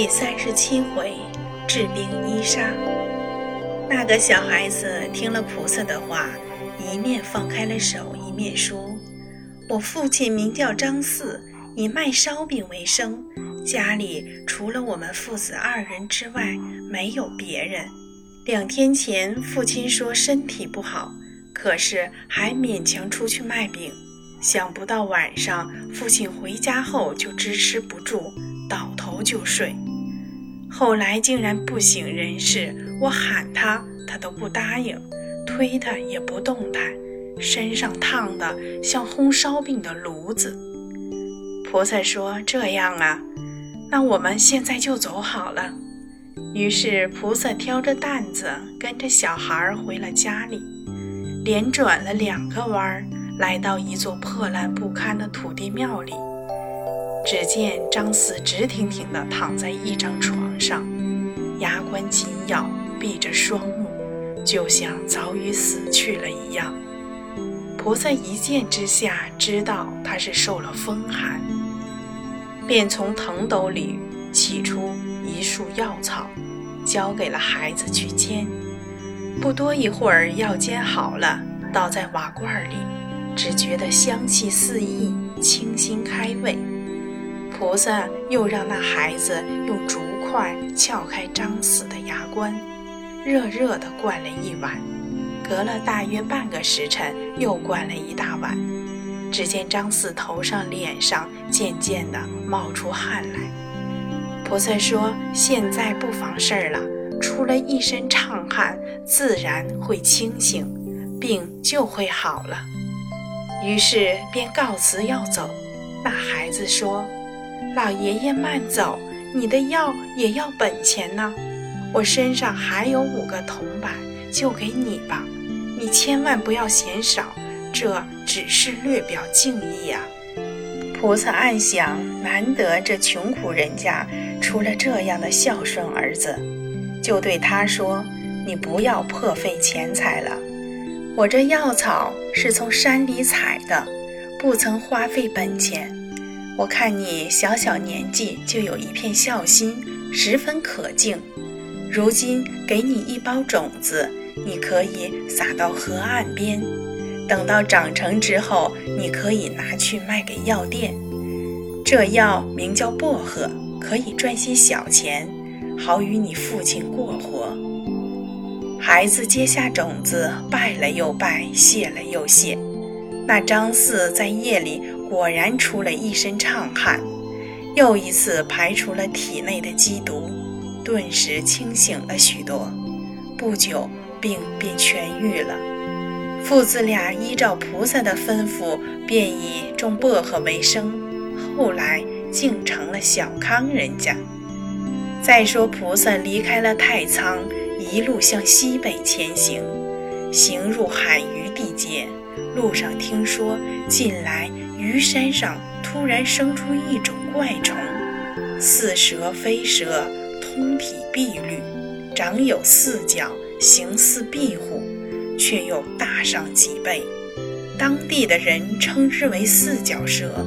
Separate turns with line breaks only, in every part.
第三十七回，治病医杀。那个小孩子听了菩萨的话，一面放开了手，一面说：“我父亲名叫张四，以卖烧饼为生，家里除了我们父子二人之外，没有别人。两天前，父亲说身体不好，可是还勉强出去卖饼。想不到晚上，父亲回家后就支持不住。”倒头就睡，后来竟然不省人事。我喊他，他都不答应；推他也不动弹，身上烫得像烘烧饼的炉子。菩萨说：“这样啊，那我们现在就走好了。”于是菩萨挑着担子，跟着小孩儿回了家里，连转了两个弯儿，来到一座破烂不堪的土地庙里。只见张四直挺挺地躺在一张床上，牙关紧咬，闭着双目，就像早已死去了一样。菩萨一见之下，知道他是受了风寒，便从藤斗里取出一束药草，交给了孩子去煎。不多一会儿，药煎好了，倒在瓦罐里，只觉得香气四溢，清新开胃。菩萨又让那孩子用竹筷撬开张四的牙关，热热的灌了一碗。隔了大约半个时辰，又灌了一大碗。只见张四头上、脸上渐渐地冒出汗来。菩萨说：“现在不妨事儿了，出了一身畅汗，自然会清醒，病就会好了。”于是便告辞要走。那孩子说。老爷爷慢走，你的药也要本钱呢。我身上还有五个铜板，就给你吧。你千万不要嫌少，这只是略表敬意呀。菩萨暗想：难得这穷苦人家出了这样的孝顺儿子，就对他说：“你不要破费钱财了。我这药草是从山里采的，不曾花费本钱。”我看你小小年纪就有一片孝心，十分可敬。如今给你一包种子，你可以撒到河岸边，等到长成之后，你可以拿去卖给药店。这药名叫薄荷，可以赚些小钱，好与你父亲过活。孩子接下种子，拜了又拜，谢了又谢。那张四在夜里。果然出了一身畅汗，又一次排除了体内的积毒，顿时清醒了许多。不久，病便痊愈了。父子俩依照菩萨的吩咐，便以种薄荷为生，后来竟成了小康人家。再说，菩萨离开了太仓，一路向西北前行，行入海隅地界，路上听说近来。鱼山上突然生出一种怪虫，似蛇非蛇，通体碧绿，长有四角，形似壁虎，却又大上几倍。当地的人称之为四脚蛇。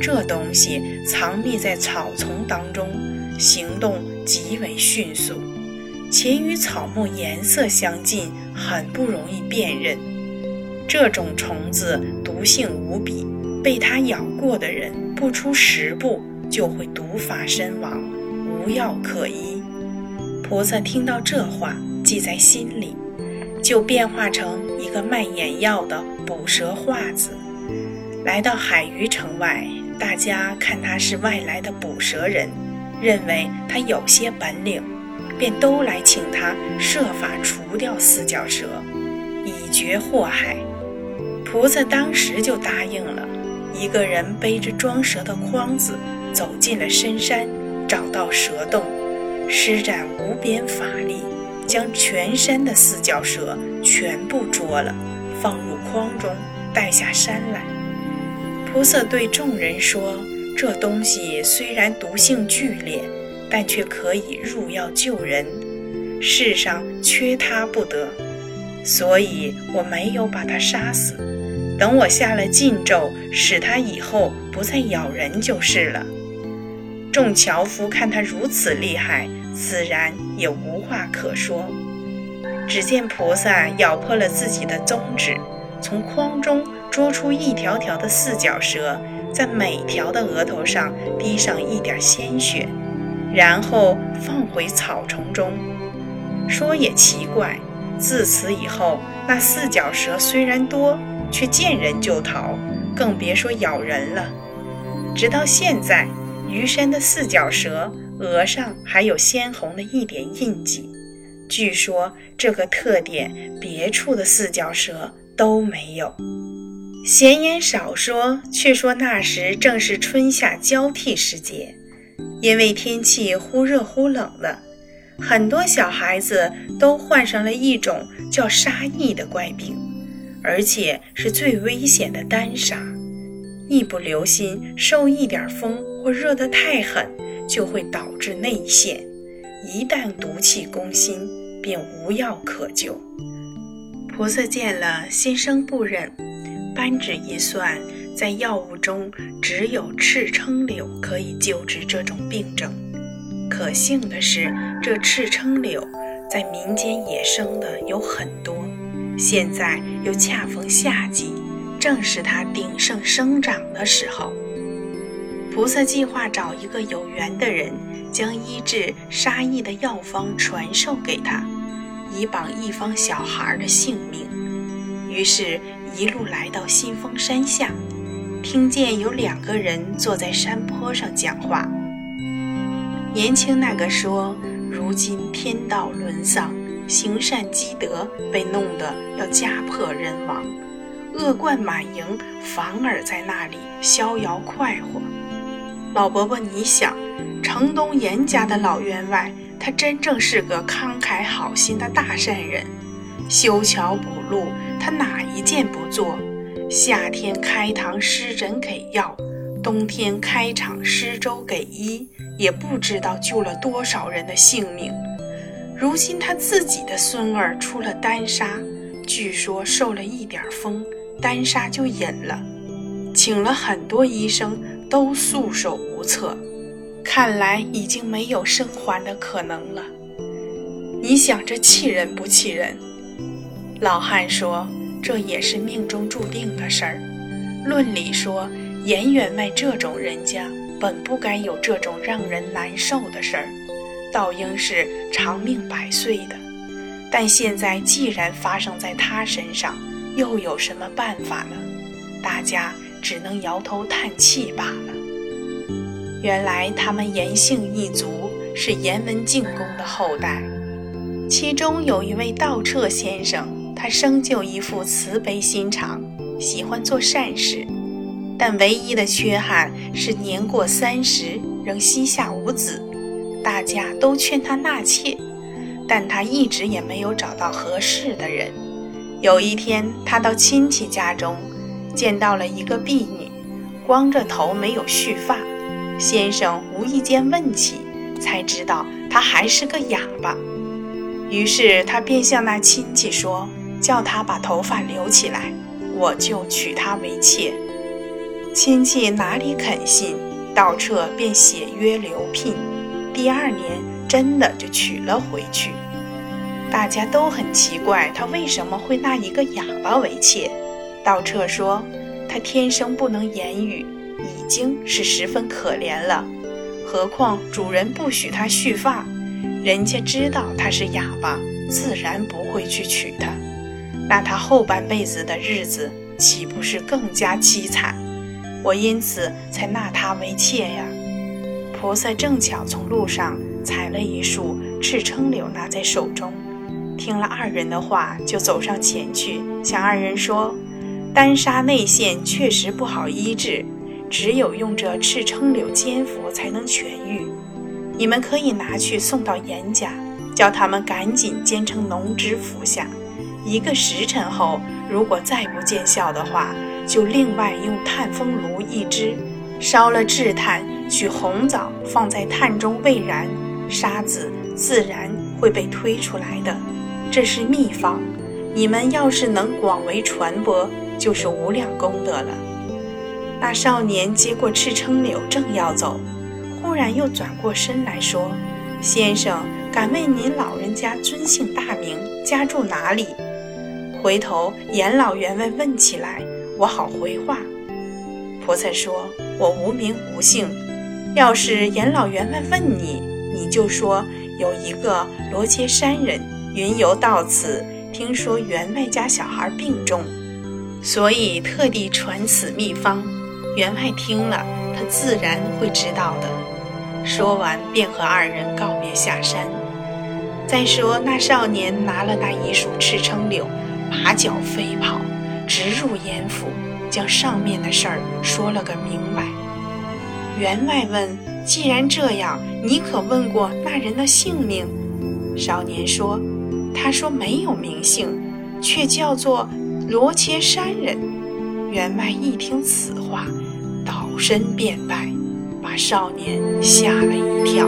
这东西藏匿在草丛当中，行动极为迅速，且与草木颜色相近，很不容易辨认。这种虫子毒性无比。被它咬过的人，不出十步就会毒发身亡，无药可医。菩萨听到这话，记在心里，就变化成一个卖眼药的捕蛇画子，来到海隅城外。大家看他是外来的捕蛇人，认为他有些本领，便都来请他设法除掉四脚蛇，以绝祸害。菩萨当时就答应了。一个人背着装蛇的筐子走进了深山，找到蛇洞，施展无边法力，将全山的四脚蛇全部捉了，放入筐中，带下山来。菩萨对众人说：“这东西虽然毒性剧烈，但却可以入药救人，世上缺它不得，所以我没有把它杀死。”等我下了禁咒，使它以后不再咬人就是了。众樵夫看他如此厉害，自然也无话可说。只见菩萨咬破了自己的中指，从筐中捉出一条条的四脚蛇，在每条的额头上滴上一点鲜血，然后放回草丛中。说也奇怪，自此以后，那四脚蛇虽然多，却见人就逃，更别说咬人了。直到现在，余山的四脚蛇额上还有鲜红的一点印记。据说这个特点，别处的四脚蛇都没有。闲言少说，却说那时正是春夏交替时节，因为天气忽热忽冷的，很多小孩子都患上了一种叫沙溢的怪病，而且是最危险的单杀。一不留心，受一点风或热得太狠，就会导致内陷。一旦毒气攻心。便无药可救。菩萨见了，心生不忍，扳指一算，在药物中只有赤撑柳可以救治这种病症。可幸的是，这赤撑柳在民间野生的有很多，现在又恰逢夏季，正是它鼎盛生长的时候。菩萨计划找一个有缘的人，将医治沙溢的药方传授给他。以保一方小孩的性命，于是，一路来到新丰山下，听见有两个人坐在山坡上讲话。年轻那个说：“如今天道沦丧，行善积德被弄得要家破人亡，恶贯满盈，反而在那里逍遥快活。”老伯伯，你想，城东严家的老员外。他真正是个慷慨好心的大善人，修桥补路，他哪一件不做？夏天开堂施诊给药，冬天开场施粥给医，也不知道救了多少人的性命。如今他自己的孙儿出了丹砂，据说受了一点风，丹砂就隐了，请了很多医生，都束手无策。看来已经没有生还的可能了。你想这气人不气人？老汉说：“这也是命中注定的事儿。论理说，严员外这种人家本不该有这种让人难受的事儿，倒应是长命百岁的。但现在既然发生在他身上，又有什么办法呢？大家只能摇头叹气罢了。”原来他们严姓一族是严文敬公的后代，其中有一位道彻先生，他生就一副慈悲心肠，喜欢做善事，但唯一的缺憾是年过三十仍膝下无子，大家都劝他纳妾，但他一直也没有找到合适的人。有一天，他到亲戚家中，见到了一个婢女，光着头，没有蓄发。先生无意间问起，才知道他还是个哑巴。于是他便向那亲戚说：“叫他把头发留起来，我就娶她为妾。”亲戚哪里肯信？道彻便写约留聘。第二年真的就娶了回去。大家都很奇怪，他为什么会纳一个哑巴为妾？道彻说：“他天生不能言语。”已经是十分可怜了，何况主人不许他蓄发，人家知道他是哑巴，自然不会去娶她。那他后半辈子的日子岂不是更加凄惨？我因此才纳他为妾呀。菩萨正巧从路上采了一束赤撑柳，拿在手中，听了二人的话，就走上前去，向二人说：“丹砂内陷确实不好医治。”只有用这赤撑柳煎服才能痊愈，你们可以拿去送到严家，叫他们赶紧煎成浓汁服下。一个时辰后，如果再不见效的话，就另外用炭风炉一支，烧了炙炭，取红枣放在炭中未燃，沙子自然会被推出来的。这是秘方，你们要是能广为传播，就是无量功德了。那少年接过赤撑柳，正要走，忽然又转过身来说：“先生，敢问您老人家尊姓大名，家住哪里？”回头严老员外问起来，我好回话。菩萨说：“我无名无姓，要是阎老员外问你，你就说有一个罗切山人云游到此，听说员外家小孩病重，所以特地传此秘方。员外听了，他自然会知道的。”说完，便和二人告别下山。再说那少年拿了那一束赤撑柳，拔脚飞跑，直入严府。将上面的事儿说了个明白。员外问：“既然这样，你可问过那人的姓名？”少年说：“他说没有名姓，却叫做罗切山人。”员外一听此话，倒身便拜，把少年吓了一跳。